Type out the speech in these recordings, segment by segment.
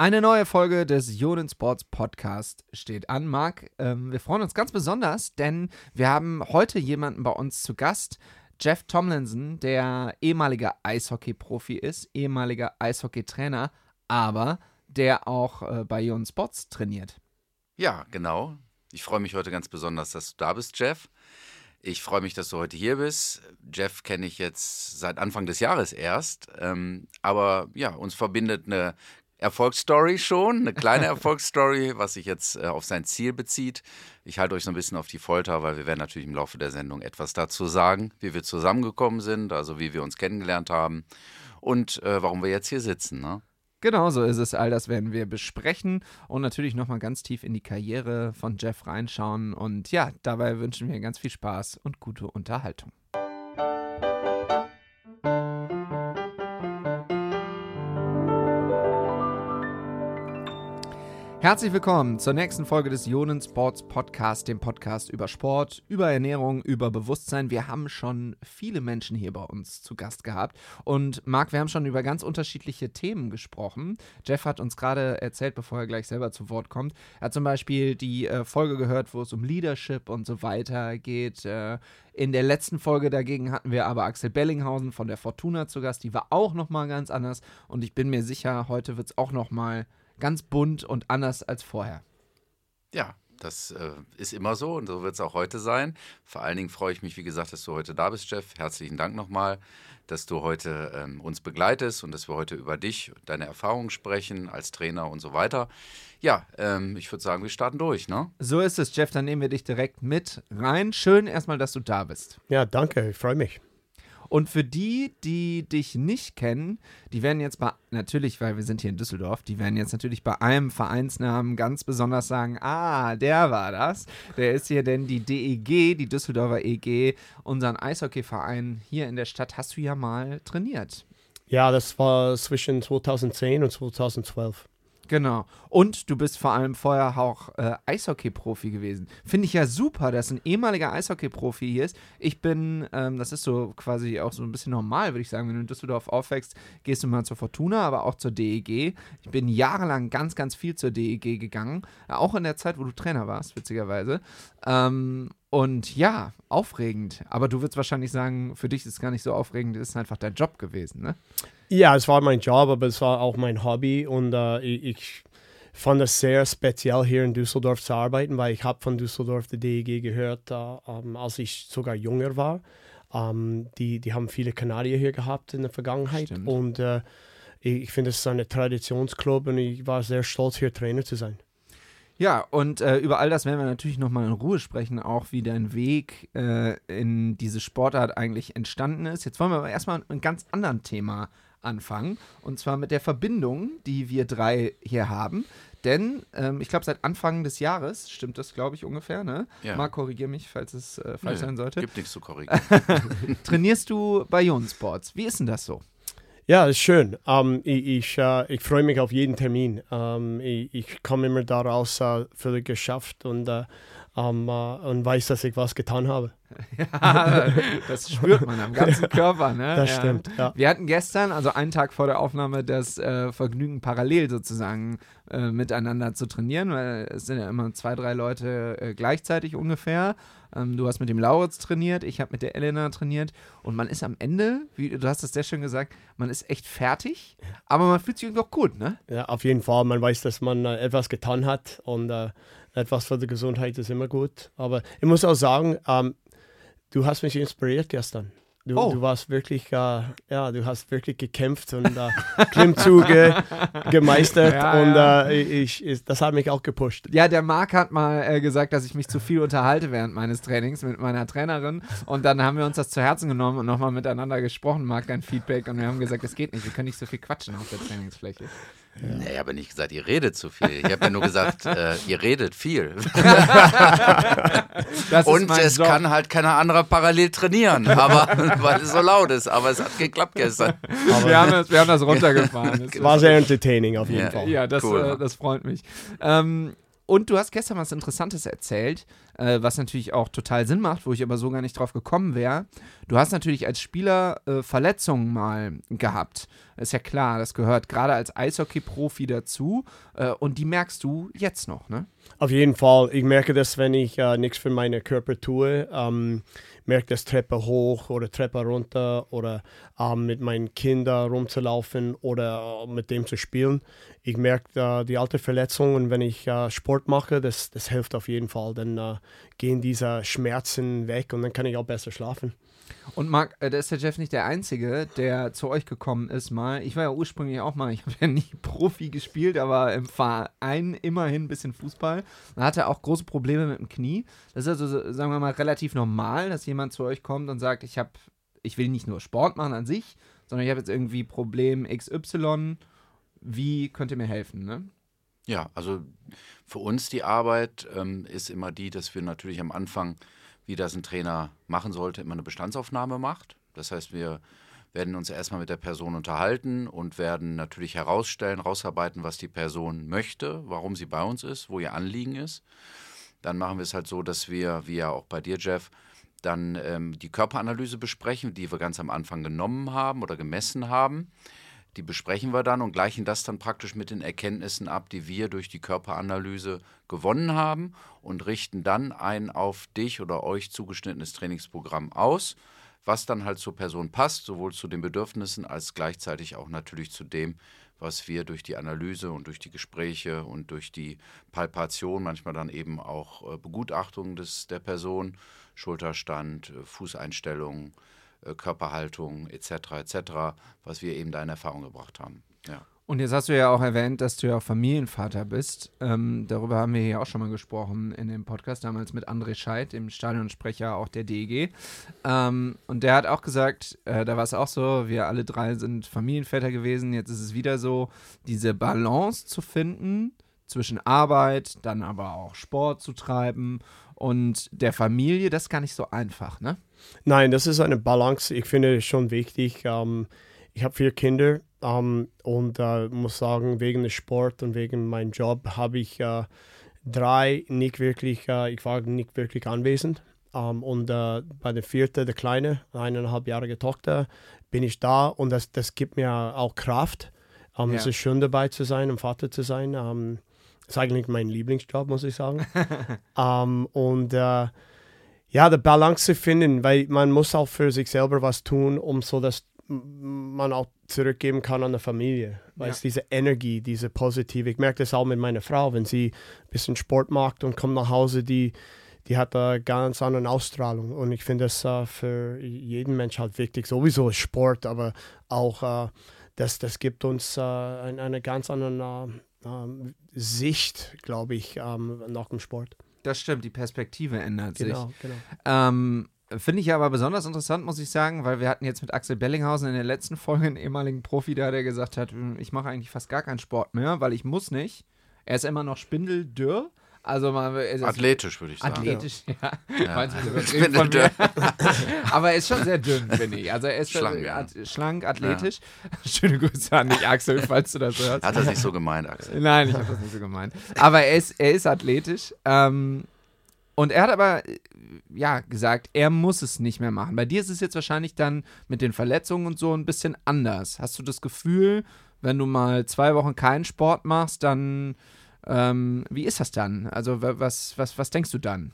Eine neue Folge des Joden Sports Podcast steht an. Marc, ähm, wir freuen uns ganz besonders, denn wir haben heute jemanden bei uns zu Gast. Jeff Tomlinson, der ehemaliger Eishockey-Profi ist, ehemaliger Eishockey-Trainer, aber der auch äh, bei Joden Sports trainiert. Ja, genau. Ich freue mich heute ganz besonders, dass du da bist, Jeff. Ich freue mich, dass du heute hier bist. Jeff kenne ich jetzt seit Anfang des Jahres erst. Ähm, aber ja, uns verbindet eine Erfolgsstory schon, eine kleine Erfolgsstory, was sich jetzt äh, auf sein Ziel bezieht. Ich halte euch so ein bisschen auf die Folter, weil wir werden natürlich im Laufe der Sendung etwas dazu sagen, wie wir zusammengekommen sind, also wie wir uns kennengelernt haben und äh, warum wir jetzt hier sitzen. Ne? Genau so ist es. All das werden wir besprechen und natürlich nochmal ganz tief in die Karriere von Jeff reinschauen. Und ja, dabei wünschen wir ganz viel Spaß und gute Unterhaltung. Herzlich willkommen zur nächsten Folge des Ionen Sports Podcast, dem Podcast über Sport, über Ernährung, über Bewusstsein. Wir haben schon viele Menschen hier bei uns zu Gast gehabt. Und Marc, wir haben schon über ganz unterschiedliche Themen gesprochen. Jeff hat uns gerade erzählt, bevor er gleich selber zu Wort kommt, er hat zum Beispiel die äh, Folge gehört, wo es um Leadership und so weiter geht. Äh, in der letzten Folge dagegen hatten wir aber Axel Bellinghausen von der Fortuna zu Gast. Die war auch nochmal ganz anders. Und ich bin mir sicher, heute wird es auch nochmal ganz bunt und anders als vorher. Ja, das äh, ist immer so und so wird es auch heute sein. Vor allen Dingen freue ich mich, wie gesagt, dass du heute da bist, Jeff. Herzlichen Dank nochmal, dass du heute ähm, uns begleitest und dass wir heute über dich, deine Erfahrungen sprechen als Trainer und so weiter. Ja, ähm, ich würde sagen, wir starten durch, ne? So ist es, Jeff. Dann nehmen wir dich direkt mit rein. Schön erstmal, dass du da bist. Ja, danke. Ich freue mich. Und für die, die dich nicht kennen, die werden jetzt bei, natürlich, weil wir sind hier in Düsseldorf, die werden jetzt natürlich bei einem Vereinsnamen ganz besonders sagen, ah, der war das. Der ist hier denn die DEG, die Düsseldorfer EG, unseren Eishockeyverein hier in der Stadt. Hast du ja mal trainiert. Ja, das war zwischen 2010 und 2012. Genau. Und du bist vor allem vorher auch äh, Eishockey-Profi gewesen. Finde ich ja super, dass ein ehemaliger Eishockey-Profi hier ist. Ich bin, ähm, das ist so quasi auch so ein bisschen normal, würde ich sagen. Wenn du in Düsseldorf aufwächst, gehst du mal zur Fortuna, aber auch zur DEG. Ich bin jahrelang ganz, ganz viel zur DEG gegangen. Auch in der Zeit, wo du Trainer warst, witzigerweise. Ähm, und ja, aufregend. Aber du würdest wahrscheinlich sagen, für dich ist es gar nicht so aufregend, es ist einfach dein Job gewesen, ne? Ja, es war mein Job, aber es war auch mein Hobby und äh, ich, fand es sehr speziell, hier in Düsseldorf zu arbeiten, weil ich habe von Düsseldorf die DEG gehört, äh, ähm, als ich sogar jünger war. Ähm, die, die haben viele Kanadier hier gehabt in der Vergangenheit Stimmt. und äh, ich, ich finde, es ist ein Traditionsclub und ich war sehr stolz, hier Trainer zu sein. Ja, und äh, über all das werden wir natürlich nochmal in Ruhe sprechen, auch wie dein Weg äh, in diese Sportart eigentlich entstanden ist. Jetzt wollen wir aber erstmal einem ganz anderen Thema anfangen, und zwar mit der Verbindung, die wir drei hier haben. Denn ähm, ich glaube, seit Anfang des Jahres, stimmt das, glaube ich, ungefähr, ne? Ja. Marc, korrigiere mich, falls es äh, falsch nee, sein sollte. Gibt nichts zu korrigieren. Trainierst du bei Ion Sports? Wie ist denn das so? Ja, das ist schön. Um, ähm, ich ich, uh, ich freue mich auf jeden Termin. Um, ähm, ich, ich komme immer daraus uh, völlig geschafft und, uh, um, und weiß, dass ich was getan habe. Ja, das spürt man am ganzen Körper. Ne? Das ja. stimmt. Ja. Wir hatten gestern, also einen Tag vor der Aufnahme, das äh, Vergnügen parallel sozusagen äh, miteinander zu trainieren, weil es sind ja immer zwei, drei Leute äh, gleichzeitig ungefähr. Ähm, du hast mit dem Lauritz trainiert, ich habe mit der Elena trainiert und man ist am Ende, wie du hast das sehr schön gesagt, man ist echt fertig, aber man fühlt sich irgendwie auch gut, ne? Ja, auf jeden Fall. Man weiß, dass man äh, etwas getan hat und äh, etwas für die Gesundheit ist immer gut. Aber ich muss auch sagen, ähm, du hast mich inspiriert gestern. Du, oh. du warst wirklich, äh, ja, du hast wirklich gekämpft und äh, Klimmzüge gemeistert ja, und ja. Äh, ich, ich, das hat mich auch gepusht. Ja, der Marc hat mal äh, gesagt, dass ich mich zu viel unterhalte während meines Trainings mit meiner Trainerin und dann haben wir uns das zu Herzen genommen und nochmal miteinander gesprochen, Marc, dein Feedback und wir haben gesagt, es geht nicht, wir können nicht so viel quatschen auf der Trainingsfläche. Ja. Nee, ich habe nicht gesagt, ihr redet zu viel. Ich habe ja nur gesagt, äh, ihr redet viel. Und es Job. kann halt keiner anderer parallel trainieren, aber, weil es so laut ist. Aber es hat geklappt gestern. wir, haben das, wir haben das runtergefahren. Es war sehr entertaining auf jeden ja, Fall. Ja, das, cool. äh, das freut mich. Ähm, und du hast gestern was Interessantes erzählt, äh, was natürlich auch total Sinn macht, wo ich aber so gar nicht drauf gekommen wäre. Du hast natürlich als Spieler äh, Verletzungen mal gehabt. Ist ja klar, das gehört gerade als Eishockey-Profi dazu. Äh, und die merkst du jetzt noch, ne? Auf jeden Fall. Ich merke das, wenn ich äh, nichts für meinen Körper tue. Ähm, merke das Treppe hoch oder Treppe runter oder ähm, mit meinen Kindern rumzulaufen oder äh, mit dem zu spielen. Ich merke äh, die alte Verletzungen, wenn ich äh, Sport mache, das, das hilft auf jeden Fall. Dann äh, gehen diese Schmerzen weg und dann kann ich auch besser schlafen. Und Marc, äh, da ist der Jeff nicht der Einzige, der zu euch gekommen ist mal. Ich war ja ursprünglich auch mal, ich habe ja nie Profi gespielt, aber im Verein immerhin ein bisschen Fußball. Man hatte auch große Probleme mit dem Knie. Das ist also, sagen wir mal, relativ normal, dass jemand zu euch kommt und sagt, ich habe, ich will nicht nur Sport machen an sich, sondern ich habe jetzt irgendwie Problem XY. Wie könnt ihr mir helfen, ne? Ja, also für uns die Arbeit ähm, ist immer die, dass wir natürlich am Anfang wie das ein Trainer machen sollte, immer eine Bestandsaufnahme macht. Das heißt, wir werden uns erstmal mit der Person unterhalten und werden natürlich herausstellen, rausarbeiten, was die Person möchte, warum sie bei uns ist, wo ihr Anliegen ist. Dann machen wir es halt so, dass wir, wie ja auch bei dir, Jeff, dann ähm, die Körperanalyse besprechen, die wir ganz am Anfang genommen haben oder gemessen haben. Die besprechen wir dann und gleichen das dann praktisch mit den Erkenntnissen ab, die wir durch die Körperanalyse gewonnen haben und richten dann ein auf dich oder euch zugeschnittenes Trainingsprogramm aus, was dann halt zur Person passt, sowohl zu den Bedürfnissen als gleichzeitig auch natürlich zu dem, was wir durch die Analyse und durch die Gespräche und durch die Palpation, manchmal dann eben auch äh, Begutachtung des, der Person, Schulterstand, äh, Fußeinstellung, äh, Körperhaltung etc. etc., was wir eben da in Erfahrung gebracht haben. Ja. Und jetzt hast du ja auch erwähnt, dass du ja auch Familienvater bist. Ähm, darüber haben wir hier auch schon mal gesprochen in dem Podcast, damals mit André Scheidt, dem Stadionsprecher auch der DEG. Ähm, und der hat auch gesagt, äh, da war es auch so, wir alle drei sind Familienväter gewesen. Jetzt ist es wieder so, diese Balance zu finden zwischen Arbeit, dann aber auch Sport zu treiben und der Familie, das ist gar nicht so einfach, ne? Nein, das ist eine Balance. Ich finde es schon wichtig. Ähm, ich habe vier Kinder ähm, und äh, muss sagen, wegen des Sport und wegen meinem Job habe ich äh, drei nicht wirklich, äh, ich war nicht wirklich anwesend. Ähm, und äh, bei der vierten, der kleine, eineinhalbjährige Tochter, bin ich da und das, das gibt mir auch Kraft. Ähm, ja. Es ist schön dabei zu sein und Vater zu sein. Ähm, ist eigentlich mein Lieblingsjob, muss ich sagen. um, und uh, ja, die Balance zu finden, weil man muss auch für sich selber was tun, um so, dass man auch zurückgeben kann an der Familie. Weil ja. diese Energie, diese positive, ich merke das auch mit meiner Frau, wenn sie ein bisschen Sport macht und kommt nach Hause, die, die hat eine ganz andere Ausstrahlung. Und ich finde das uh, für jeden Mensch halt wichtig. Sowieso Sport, aber auch uh, das, das gibt uns uh, eine, eine ganz andere ähm, Sicht, glaube ich, ähm, nach dem Sport. Das stimmt, die Perspektive ändert genau, sich. Genau. Ähm, Finde ich aber besonders interessant, muss ich sagen, weil wir hatten jetzt mit Axel Bellinghausen in der letzten Folge einen ehemaligen Profi da, der gesagt hat, hm, ich mache eigentlich fast gar keinen Sport mehr, weil ich muss nicht. Er ist immer noch spindeldürr, also man, athletisch würde ich sagen. Athletisch, ja. ja. ja. Von mir. Aber er ist schon sehr dünn, finde ich. Also er ist schlank, ja. at schlank athletisch. Ja. Schöne Grüße an dich, Axel, falls du das hörst. Hat das nicht so gemeint, Axel? Nein, ich habe das nicht so gemeint. Aber er ist, er ist athletisch. Ähm, und er hat aber ja gesagt, er muss es nicht mehr machen. Bei dir ist es jetzt wahrscheinlich dann mit den Verletzungen und so ein bisschen anders. Hast du das Gefühl, wenn du mal zwei Wochen keinen Sport machst, dann ähm, wie ist das dann? Also was, was, was denkst du dann?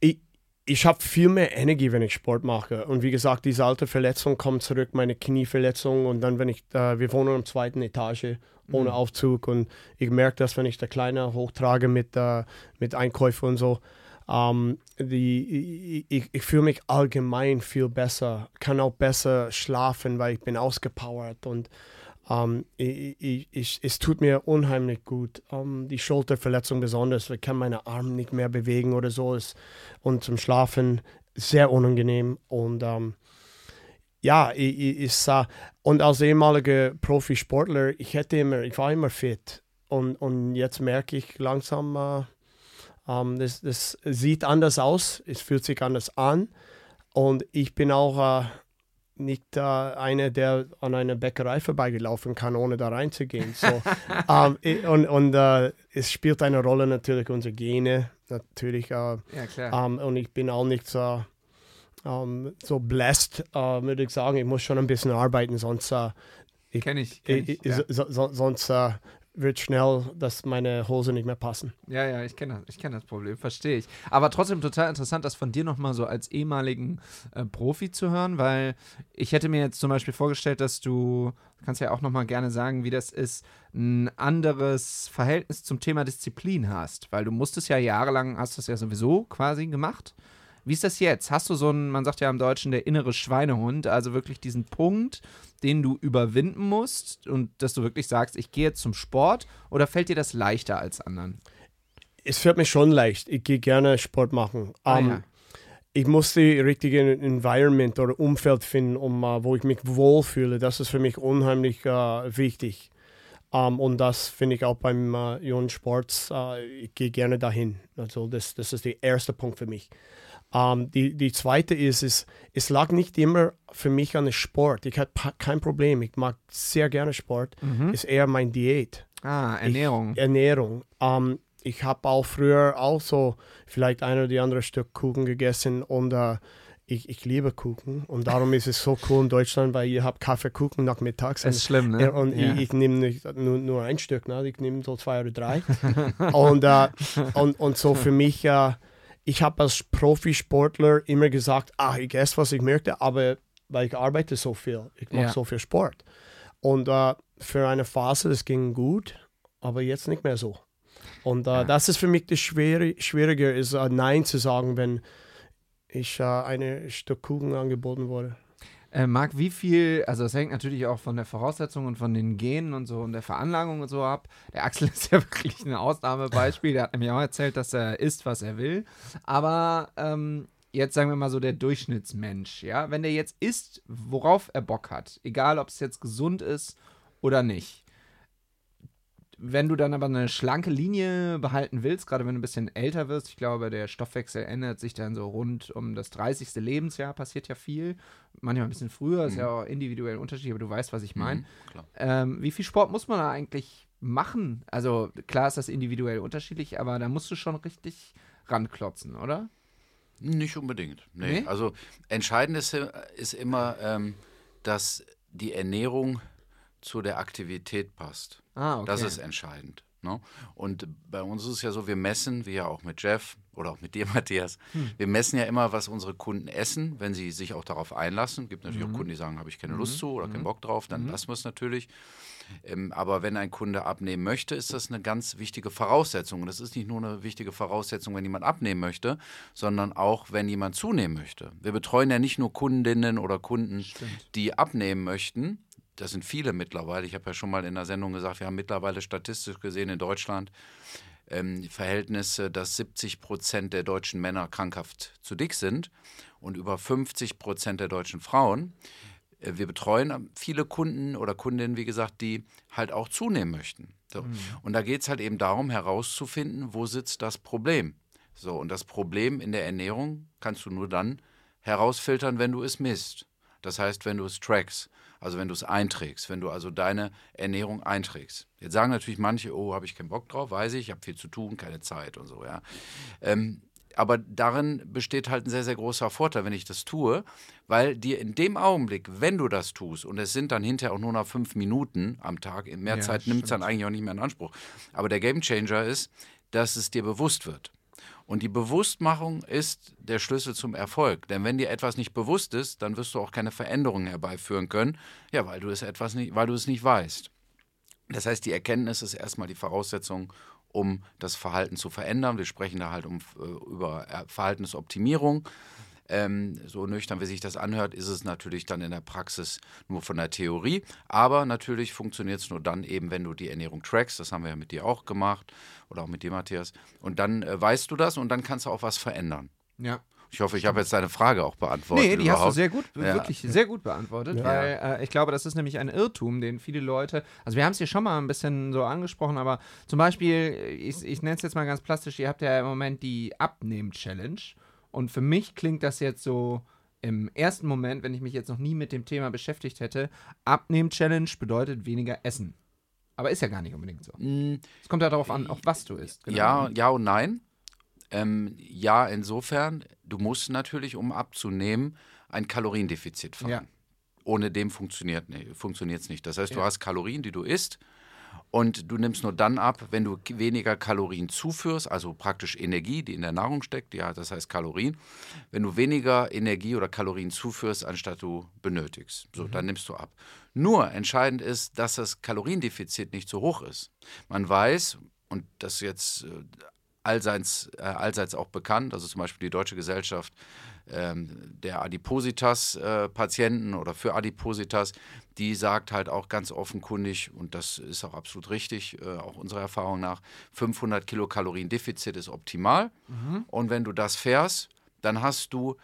Ich, ich habe viel mehr Energie, wenn ich Sport mache. Und wie gesagt, diese alte Verletzung kommt zurück, meine Knieverletzung. Und dann, wenn ich, äh, wir wohnen der zweiten Etage ohne mhm. Aufzug. Und ich merke das, wenn ich der Kleine hochtrage mit, äh, mit Einkäufen und so. Um, ähm, die, ich, ich fühle mich allgemein viel besser, kann auch besser schlafen, weil ich bin ausgepowert und um, ähm, ich, ich, es tut mir unheimlich gut. Um, ähm, die Schulterverletzung besonders, ich kann meine Arme nicht mehr bewegen oder so. Ist, und zum Schlafen sehr unangenehm. Und um, ähm, ja, ich, ich, ich sah, und als ehemaliger Profisportler, ich hätte immer, ich war immer fit. Und, und jetzt merke ich langsam, uh, das, das sieht anders aus, es fühlt sich anders an. Und ich bin auch uh, nicht äh, einer, der an einer Bäckerei vorbeigelaufen kann, ohne da reinzugehen. So, ähm, und und äh, es spielt eine Rolle natürlich unsere Gene, natürlich. Äh, ja, ähm, und ich bin auch nicht so, ähm, so blessed, äh, würde ich sagen. Ich muss schon ein bisschen arbeiten, sonst äh, Ich, kenne ich. Kenn ich, ich ja. so, so, sonst äh, wird schnell, dass meine Hose nicht mehr passen. Ja, ja, ich kenne das, kenn das Problem, verstehe ich. Aber trotzdem total interessant, das von dir nochmal so als ehemaligen äh, Profi zu hören, weil ich hätte mir jetzt zum Beispiel vorgestellt, dass du, kannst ja auch nochmal gerne sagen, wie das ist, ein anderes Verhältnis zum Thema Disziplin hast, weil du musstest ja jahrelang, hast das ja sowieso quasi gemacht. Wie ist das jetzt? Hast du so einen, man sagt ja im Deutschen, der innere Schweinehund, also wirklich diesen Punkt, den du überwinden musst und dass du wirklich sagst, ich gehe jetzt zum Sport oder fällt dir das leichter als anderen? Es fällt mir schon leicht. Ich gehe gerne Sport machen. Ah, um, ja. Ich muss die richtige Environment oder Umfeld finden, um, uh, wo ich mich wohlfühle. Das ist für mich unheimlich uh, wichtig. Um, und das finde ich auch beim uh, Jungen Sports. ich gehe gerne dahin. Also das, das ist der erste Punkt für mich. Um, die, die zweite ist, ist, es lag nicht immer für mich an dem Sport. Ich hatte kein Problem. Ich mag sehr gerne Sport. Mhm. Ist eher mein Diät. Ah, Ernährung. Ich, Ernährung. Um, ich habe auch früher auch so vielleicht ein oder die andere Stück Kuchen gegessen und uh, ich, ich liebe Kuchen und darum ist es so cool in Deutschland, weil ihr habt Kaffeekuchen nachmittags. Das ist schlimm, ne? Und ja. ich, ich nehme nicht nur, nur ein Stück, ne? ich nehme so zwei oder drei. und, uh, und, und so für mich, uh, ich habe als Profisportler immer gesagt, ach, ich esse, was ich möchte, aber weil ich arbeite so viel, ich mache ja. so viel Sport. Und äh, für eine Phase, das ging gut, aber jetzt nicht mehr so. Und äh, ja. das ist für mich das Schwere, Schwierige, ist äh, Nein zu sagen, wenn ich äh, eine Stück Kuchen angeboten wurde. Äh, Marc, wie viel, also das hängt natürlich auch von der Voraussetzung und von den Genen und so und der Veranlagung und so ab. Der Axel ist ja wirklich ein Ausnahmebeispiel. Der hat nämlich auch erzählt, dass er isst, was er will. Aber ähm, jetzt sagen wir mal so der Durchschnittsmensch, ja, wenn der jetzt isst, worauf er Bock hat, egal ob es jetzt gesund ist oder nicht, wenn du dann aber eine schlanke Linie behalten willst, gerade wenn du ein bisschen älter wirst, ich glaube, der Stoffwechsel ändert sich dann so rund um das 30. Lebensjahr, passiert ja viel. Manchmal ein bisschen früher, mhm. ist ja auch individuell unterschiedlich, aber du weißt, was ich meine. Mhm, ähm, wie viel Sport muss man da eigentlich machen? Also klar ist das individuell unterschiedlich, aber da musst du schon richtig ranklotzen, oder? Nicht unbedingt. Nee. nee? Also entscheidend ist, ist immer, ähm, dass die Ernährung zu der Aktivität passt. Ah, okay. Das ist entscheidend. Ne? Und bei uns ist es ja so, wir messen, wie ja auch mit Jeff oder auch mit dir, Matthias, hm. wir messen ja immer, was unsere Kunden essen, wenn sie sich auch darauf einlassen. Es gibt natürlich mhm. auch Kunden, die sagen, habe ich keine Lust mhm. zu oder mhm. keinen Bock drauf, dann mhm. lassen wir es natürlich. Ähm, aber wenn ein Kunde abnehmen möchte, ist das eine ganz wichtige Voraussetzung. Und das ist nicht nur eine wichtige Voraussetzung, wenn jemand abnehmen möchte, sondern auch, wenn jemand zunehmen möchte. Wir betreuen ja nicht nur Kundinnen oder Kunden, Stimmt. die abnehmen möchten, das sind viele mittlerweile. Ich habe ja schon mal in der Sendung gesagt, wir haben mittlerweile statistisch gesehen in Deutschland ähm, Verhältnisse, dass 70 Prozent der deutschen Männer krankhaft zu dick sind und über 50 Prozent der deutschen Frauen. Äh, wir betreuen viele Kunden oder Kundinnen, wie gesagt, die halt auch zunehmen möchten. So. Mhm. Und da geht es halt eben darum, herauszufinden, wo sitzt das Problem. So, und das Problem in der Ernährung kannst du nur dann herausfiltern, wenn du es misst. Das heißt, wenn du es trackst. Also wenn du es einträgst, wenn du also deine Ernährung einträgst. Jetzt sagen natürlich manche, oh, habe ich keinen Bock drauf, weiß ich, ich habe viel zu tun, keine Zeit und so, ja. Ähm, aber darin besteht halt ein sehr, sehr großer Vorteil, wenn ich das tue, weil dir in dem Augenblick, wenn du das tust, und es sind dann hinterher auch nur noch fünf Minuten am Tag, mehr ja, Zeit nimmt es dann eigentlich auch nicht mehr in Anspruch. Aber der Gamechanger ist, dass es dir bewusst wird. Und die Bewusstmachung ist der Schlüssel zum Erfolg. Denn wenn dir etwas nicht bewusst ist, dann wirst du auch keine Veränderungen herbeiführen können, ja, weil du es etwas nicht, weil du es nicht weißt. Das heißt, die Erkenntnis ist erstmal die Voraussetzung, um das Verhalten zu verändern. Wir sprechen da halt um, äh, über Verhaltensoptimierung. Ähm, so nüchtern, wie sich das anhört, ist es natürlich dann in der Praxis nur von der Theorie. Aber natürlich funktioniert es nur dann eben, wenn du die Ernährung trackst. Das haben wir ja mit dir auch gemacht oder auch mit dir, Matthias. Und dann äh, weißt du das und dann kannst du auch was verändern. Ja. Ich hoffe, ich habe jetzt deine Frage auch beantwortet. Nee, die überhaupt. hast du sehr gut, ja. wirklich sehr gut beantwortet, ja. weil äh, ich glaube, das ist nämlich ein Irrtum, den viele Leute, also wir haben es hier schon mal ein bisschen so angesprochen, aber zum Beispiel, ich, ich nenne es jetzt mal ganz plastisch, ihr habt ja im Moment die Abnehm-Challenge und für mich klingt das jetzt so im ersten Moment, wenn ich mich jetzt noch nie mit dem Thema beschäftigt hätte, Abnehmen-Challenge bedeutet weniger Essen. Aber ist ja gar nicht unbedingt so. Mm. Es kommt ja darauf an, auch was du isst. Genau. Ja, ja und nein. Ähm, ja, insofern, du musst natürlich, um abzunehmen, ein Kaloriendefizit fahren. Ja. ohne dem funktioniert es nicht. Das heißt, Ja. du hast Kalorien, die du isst und du nimmst nur dann ab, wenn du weniger Kalorien zuführst, also praktisch Energie, die in der Nahrung steckt, ja, das heißt Kalorien. Wenn du weniger Energie oder Kalorien zuführst, anstatt du benötigst, so, dann nimmst du ab. Nur entscheidend ist, dass das Kaloriendefizit nicht so hoch ist. Man weiß, und das ist jetzt äh, allseits, äh, allseits auch bekannt, also zum Beispiel die Deutsche Gesellschaft ähm, der Adipositas-Patienten oder für Adipositas, die sagt halt auch ganz offenkundig, und das ist auch absolut richtig, äh, auch unserer Erfahrung nach, 500 Kilokalorien Defizit ist optimal. Und wenn du das fährst, dann hast du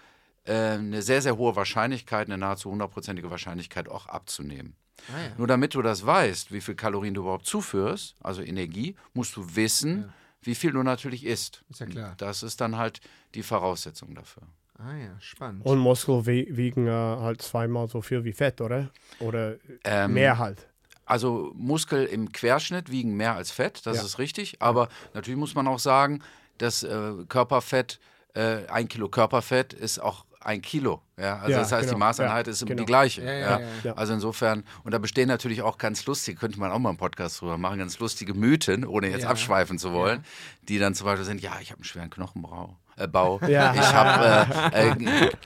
äh, eine sehr, sehr hohe Wahrscheinlichkeit, eine nahezu hundertprozentige Wahrscheinlichkeit auch abzunehmen. Ah, ja. Nur damit du das weißt, wie viel Kalorien du überhaupt zuführst, also Energie, musst du wissen, wie viel du natürlich isst. Ist ja klar. Das ist dann halt die Voraussetzung dafür. Ah ja, spannend. Und Muskel wie- wiegen äh, halt zweimal so viel wie Fett, oder? Oder Ähm, mehr halt. Also Muskel im Querschnitt wiegen mehr als Fett, das Ja. ist richtig. Aber natürlich muss man auch sagen, dass äh, Körperfett, äh, ein Kilo Körperfett ist auch ein Kilo. Ja? Also Ja, das heißt, die genau. Maßeinheit Ja, ist genau. die gleiche. Ja, ja, ja. ja, ja. Also insofern, und da bestehen natürlich auch ganz lustige, könnte man auch mal einen Podcast drüber machen, ganz lustige Mythen, ohne jetzt Ja. abschweifen zu wollen, die dann zum Beispiel sind, ja, ich habe einen schweren Knochenbau. Äh, Bau. Ja. Ich habe äh,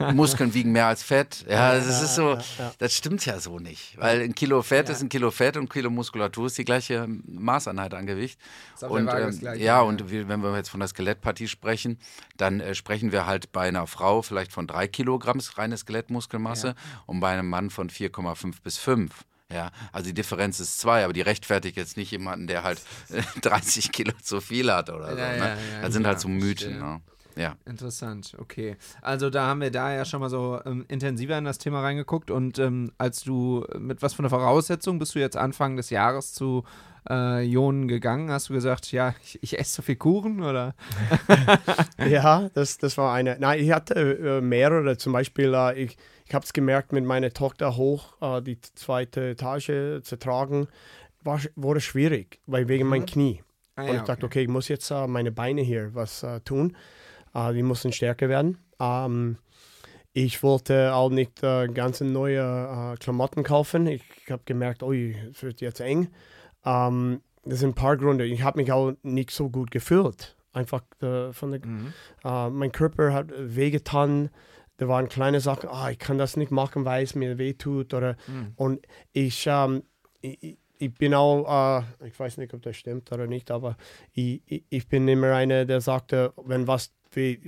äh, Muskeln wiegen mehr als Fett. Ja, das ist so, das stimmt ja so nicht. Weil ein Kilo Fett Ja. ist ein Kilo Fett und ein Kilo Muskulatur ist die gleiche Maßeinheit an Gewicht. Und ähm, ja, ja. und wir, wenn wir jetzt von der Skelettpartie sprechen, dann äh, sprechen wir halt bei einer Frau vielleicht von drei Kilogramm reine Skelettmuskelmasse und bei einem Mann von 4,5 bis 5. Ja, also die Differenz ist zwei, aber die rechtfertigt jetzt nicht jemanden, der halt äh, 30 Kilo zu viel hat oder so. Ja, ne? ja, ja, das sind halt so Mythen. Ne? Ja. Interessant, okay. Also da haben wir da ja schon mal so ähm, intensiver in das Thema reingeguckt und ähm, als du mit was von der Voraussetzung bist du jetzt Anfang des Jahres zu äh, Ionen gegangen? Hast du gesagt, ja, ich, ich esse so viel Kuchen oder? Ja, das, das war eine. Nein, ich hatte äh, mehrere. Zum Beispiel, äh, ich, ich habe es gemerkt, mit meiner Tochter hoch äh, die zweite Etage zu tragen, war, wurde schwierig, weil wegen Mhm. mein Knie. Ah, Und ich dachte, okay, ich muss jetzt äh, meine Beine hier was tun. Die müssen stärker werden. Ähm, ich wollte auch nicht äh, ganz neue äh, Klamotten kaufen. Ich habe gemerkt, ui, es wird jetzt eng. Ähm, das sind ein paar Gründe. Ich habe mich auch nicht so gut gefühlt. Einfach äh, von der, Mhm. äh, mein Körper hat wehgetan. Da waren kleine Sachen, ah, ich kann das nicht machen, weil es mir wehtut. Oder, Mhm. Und ich, ähm, ich, ich- bin auch, äh, ich weiß nicht, ob das stimmt oder nicht, aber ich, ich, ich bin immer einer, der sagte, wenn was weh,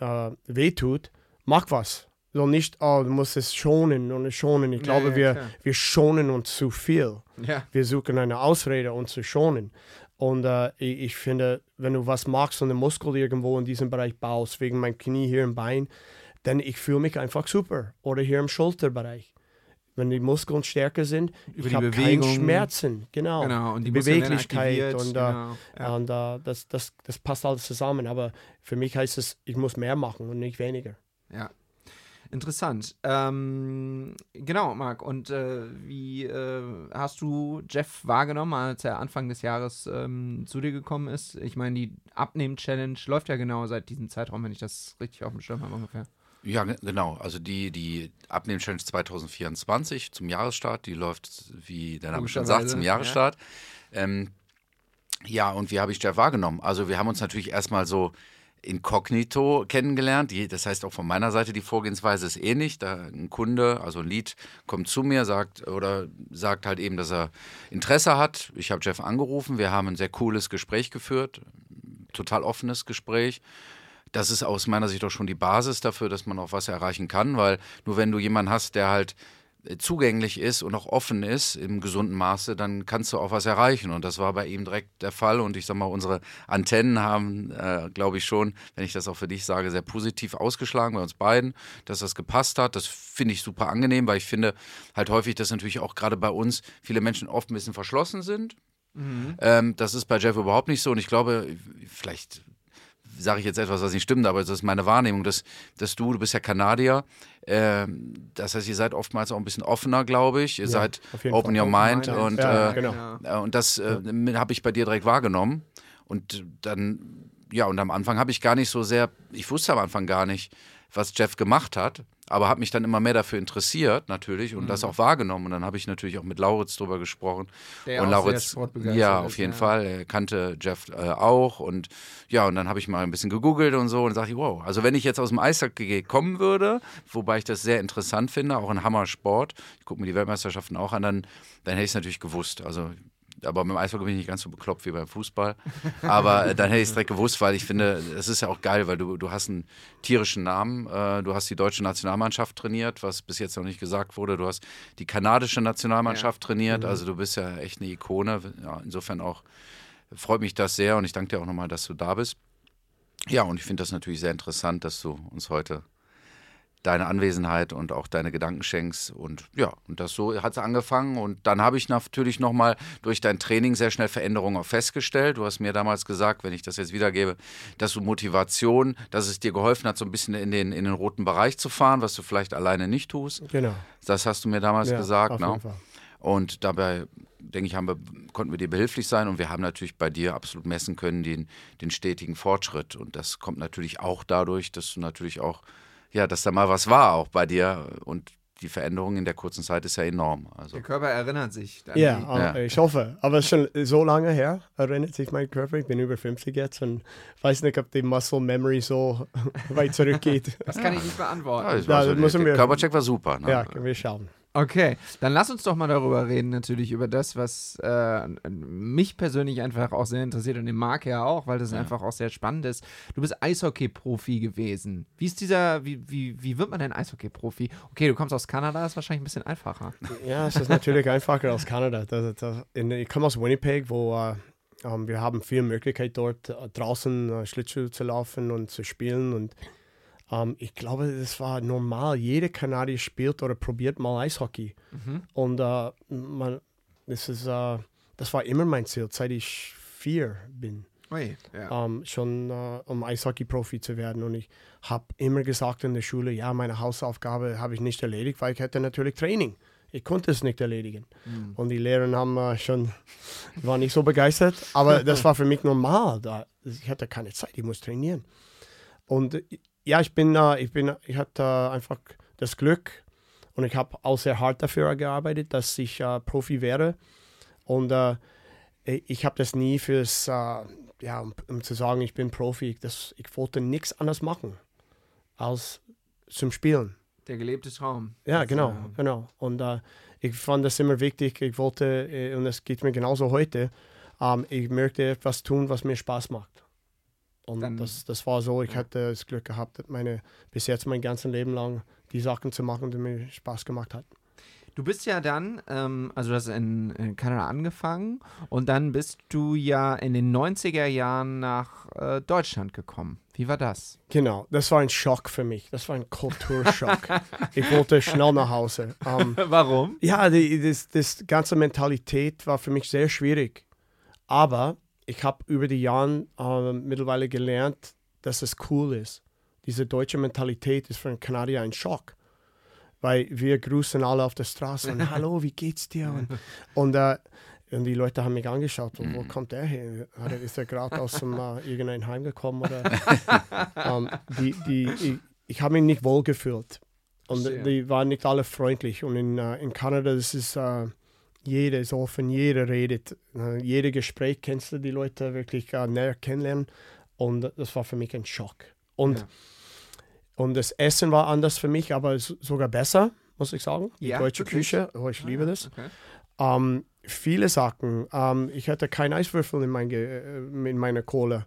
äh, wehtut, mach was. So nicht, oh, du musst es schonen und schonen. Ich Ja, glaube, ja, wir, klar. wir schonen uns zu viel Ja, wir suchen eine Ausrede, uns zu schonen. Und äh, ich, ich finde, wenn du was magst und einen Muskel irgendwo in diesem Bereich baust, wegen meinem Knie hier im Bein, dann ich fühle mich einfach super. Oder hier im Schulterbereich. Wenn die Muskeln stärker sind, Über ich habe keine. Schmerzen. Genau. genau. Und die die Beweglichkeit und, äh, genau. ja. Und äh, das, das, das passt alles zusammen. Aber für mich heißt es, ich muss mehr machen und nicht weniger. Ja. Interessant. Ähm, genau, Marc. Und äh, wie äh, hast du Jeff wahrgenommen, als er Anfang des Jahres ähm, zu dir gekommen ist? Ich meine, die Abnehmen-Challenge läuft ja genau seit diesem Zeitraum, wenn ich das richtig auf dem Schirm habe ungefähr. Ja, ge- genau. Also die, die Abnehmen-Challenge 2024 zum Jahresstart, die läuft, wie der Name schon sagt, zum Jahresstart. Ähm, ja, und wie habe ich Jeff wahrgenommen? Also wir haben uns natürlich erstmal so inkognito kennengelernt. Das heißt auch von meiner Seite, die Vorgehensweise ist ähnlich. Da ein Kunde, also ein Lead, kommt zu mir, sagt oder sagt halt eben, dass er Interesse hat. Ich habe Jeff angerufen, wir haben ein sehr cooles Gespräch geführt, total offenes Gespräch das ist aus meiner Sicht auch schon die Basis dafür, dass man auch was erreichen kann, weil nur wenn du jemanden hast, der halt zugänglich ist und auch offen ist im gesunden Maße, dann kannst du auch was erreichen. Und das war bei ihm direkt der Fall. Und ich sag mal, unsere Antennen haben, äh, glaube ich schon, wenn ich das auch für dich sage, sehr positiv ausgeschlagen bei uns beiden, dass das gepasst hat. Das finde ich super angenehm, weil ich finde halt häufig, dass natürlich auch gerade bei uns viele Menschen oft ein bisschen verschlossen sind. Ähm, das ist bei Jeff überhaupt nicht so. Und ich glaube, vielleicht sage ich jetzt etwas, was nicht stimmt, aber das ist meine Wahrnehmung, dass, dass du, du bist ja Kanadier, ähm, das heißt, ihr seid oftmals auch ein bisschen offener, glaube ich. Ihr seid auf jeden open Fall. your mind Open-minded. und, Ja, äh, genau. äh, und das äh, habe ich bei dir direkt wahrgenommen. Und dann, ja, und am Anfang habe ich gar nicht so sehr, ich wusste am Anfang gar nicht, was Jeff gemacht hat. Aber habe mich dann immer mehr dafür interessiert natürlich und mhm. das auch wahrgenommen. Und dann habe ich natürlich auch mit Lauritz drüber gesprochen. Der und auch Lauritz, sehr ja, auf jeden ja. Fall. Er kannte Jeff äh, auch und ja, und dann habe ich mal ein bisschen gegoogelt und so und sagte, wow, also wenn ich jetzt aus dem Eishockey kommen würde, wobei ich das sehr interessant finde, auch ein Hammer-Sport, ich gucke mir die Weltmeisterschaften auch an, dann, dann hätte ich es natürlich gewusst. Also aber beim Eishockey bin ich nicht ganz so bekloppt wie beim Fußball. Aber äh, dann hätte ich es direkt gewusst, weil ich finde, es ist ja auch geil, weil du, du hast einen tierischen Namen. Äh, du hast die deutsche Nationalmannschaft trainiert, was bis jetzt noch nicht gesagt wurde. Du hast die kanadische Nationalmannschaft ja. trainiert. Mhm. Also du bist ja echt eine Ikone. Ja, insofern auch freut mich das sehr und ich danke dir auch nochmal, dass du da bist. Ja, und ich finde das natürlich sehr interessant, dass du uns heute deine Anwesenheit und auch deine Gedanken schenkst. Und ja, und das so hat es angefangen. Und dann habe ich natürlich nochmal durch dein Training sehr schnell Veränderungen auch festgestellt. Du hast mir damals gesagt, wenn ich das jetzt wiedergebe, dass du Motivation, dass es dir geholfen hat, so ein bisschen in den, in den roten Bereich zu fahren, was du vielleicht alleine nicht tust. Genau. Das hast du mir damals ja, gesagt. Ne? Und dabei, denke ich, haben wir, konnten wir dir behilflich sein und wir haben natürlich bei dir absolut messen können den, den stetigen Fortschritt. Und das kommt natürlich auch dadurch, dass du natürlich auch ja, dass da mal was war auch bei dir und die Veränderung in der kurzen Zeit ist ja enorm. Also. Der Körper erinnert sich. Ja, ja, ich hoffe. Aber schon so lange her, erinnert sich mein Körper. Ich bin über 50 jetzt und weiß nicht, ob die Muscle Memory so weit zurückgeht. Das kann ich nicht beantworten. Ja, ja, so, der Körpercheck war super. Ne? Ja, können wir schauen. Okay, dann lass uns doch mal darüber reden, natürlich über das, was äh, mich persönlich einfach auch sehr interessiert und den Marc ja auch, weil das ja. einfach auch sehr spannend ist. Du bist Eishockey-Profi gewesen. Wie ist dieser, wie, wie, wie wird man denn Eishockey-Profi? Okay, du kommst aus Kanada, ist wahrscheinlich ein bisschen einfacher. Ja, es ist natürlich einfacher aus Kanada. Das, das, in, ich komme aus Winnipeg, wo uh, um, wir haben viel Möglichkeit dort uh, draußen uh, Schlittschuh zu laufen und zu spielen und um, ähm, ich glaube, das war normal. Jeder Kanadier spielt oder probiert mal Eishockey. Mhm. Und uh, man, das, ist, uh, das war immer mein Ziel, seit ich vier bin. Ui, ja. um, ähm, schon uh, um Eishockey-Profi zu werden. Und ich habe immer gesagt in der Schule, ja, meine Hausaufgabe habe ich nicht erledigt, weil ich hätte natürlich Training. Ich konnte es nicht erledigen. Mhm. Und die Lehrer haben uh, schon, waren nicht so begeistert. Aber das war für mich normal. Da, ich hatte keine Zeit, ich muss trainieren. Und ja, ich bin, äh, ich bin, ich hatte einfach das Glück und ich habe auch sehr hart dafür gearbeitet, dass ich äh, Profi wäre. Und äh, ich habe das nie fürs, äh, ja, um, um, zu sagen, ich bin Profi. Das, ich wollte nichts anderes machen als zum Spielen. Der gelebte Traum. Ja, genau, äh, genau. Und äh, ich fand das immer wichtig. Ich wollte, und es geht mir genauso heute, ähm, ich möchte etwas tun, was mir Spaß macht. Und Dann, das, das war so, ich ja. hatte das Glück gehabt, meine, bis jetzt mein ganzes Leben lang die Sachen zu machen, die mir Spaß gemacht hat. Du bist ja dann, ähm, also du hast in, in, Kanada angefangen und dann bist du ja in den 90er Jahren nach äh, Deutschland gekommen. Wie war das? Genau, das war ein Schock für mich. Das war ein Kulturschock. ich wollte schnell nach Hause. Ähm, Warum? Ja, die, das, das ganze Mentalität war für mich sehr schwierig. Aber ich habe über die Jahre äh, mittlerweile gelernt, dass es cool ist. Diese deutsche Mentalität ist für einen Kanadier ein Schock. Weil wir grüßen alle auf der Straße und Hallo, wie geht's dir? Und, und, äh, und die Leute haben mich angeschaut, und, wo mhm. kommt der her? Ist er gerade aus dem, äh, irgendein Heim gekommen? Oder, ähm, die, die, ich, ich habe mich nicht wohl gefühlt. Und die waren nicht alle freundlich. Und in, uh, in Kanada, das ist, uh, jeder ist offen, jeder redet. Uh, jeder Gespräch kennst du die Leute wirklich näher kennenlernen. Und das war für mich ein Schock. Und, ja. und das Essen war anders für mich, aber sogar besser, muss ich sagen. Die ja, deutsche wirklich? Küche, oh, ich liebe ah, das. Okay. Ähm, viele Sachen. Ähm, ich hatte keinen Eiswürfel in, mein äh, in meiner Kohle.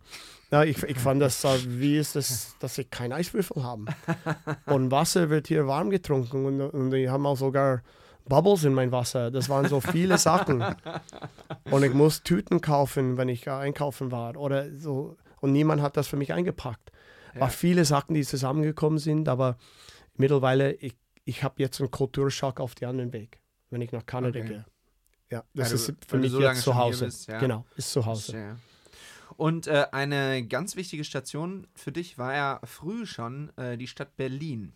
Ja, ich, ich fand das, uh, wie ist das, dass ich keinen Eiswürfel habe. und Wasser wird hier warm getrunken und, und die haben auch sogar Bubbles in mein Wasser. Das waren so viele Sachen. Und ich muss Tüten kaufen, wenn ich einkaufen war. Oder so. Und niemand hat das für mich eingepackt. Ja. War viele Sachen, die zusammengekommen sind, aber mittlerweile, ich, ich habe jetzt einen Kulturschock auf den anderen Weg, wenn ich nach Kanada okay. gehe. Ja, das du, ist für mich so jetzt zu Hause. Bist, ja. Genau, ist zu Hause. Und äh, eine ganz wichtige Station für dich war ja früh schon äh, die Stadt Berlin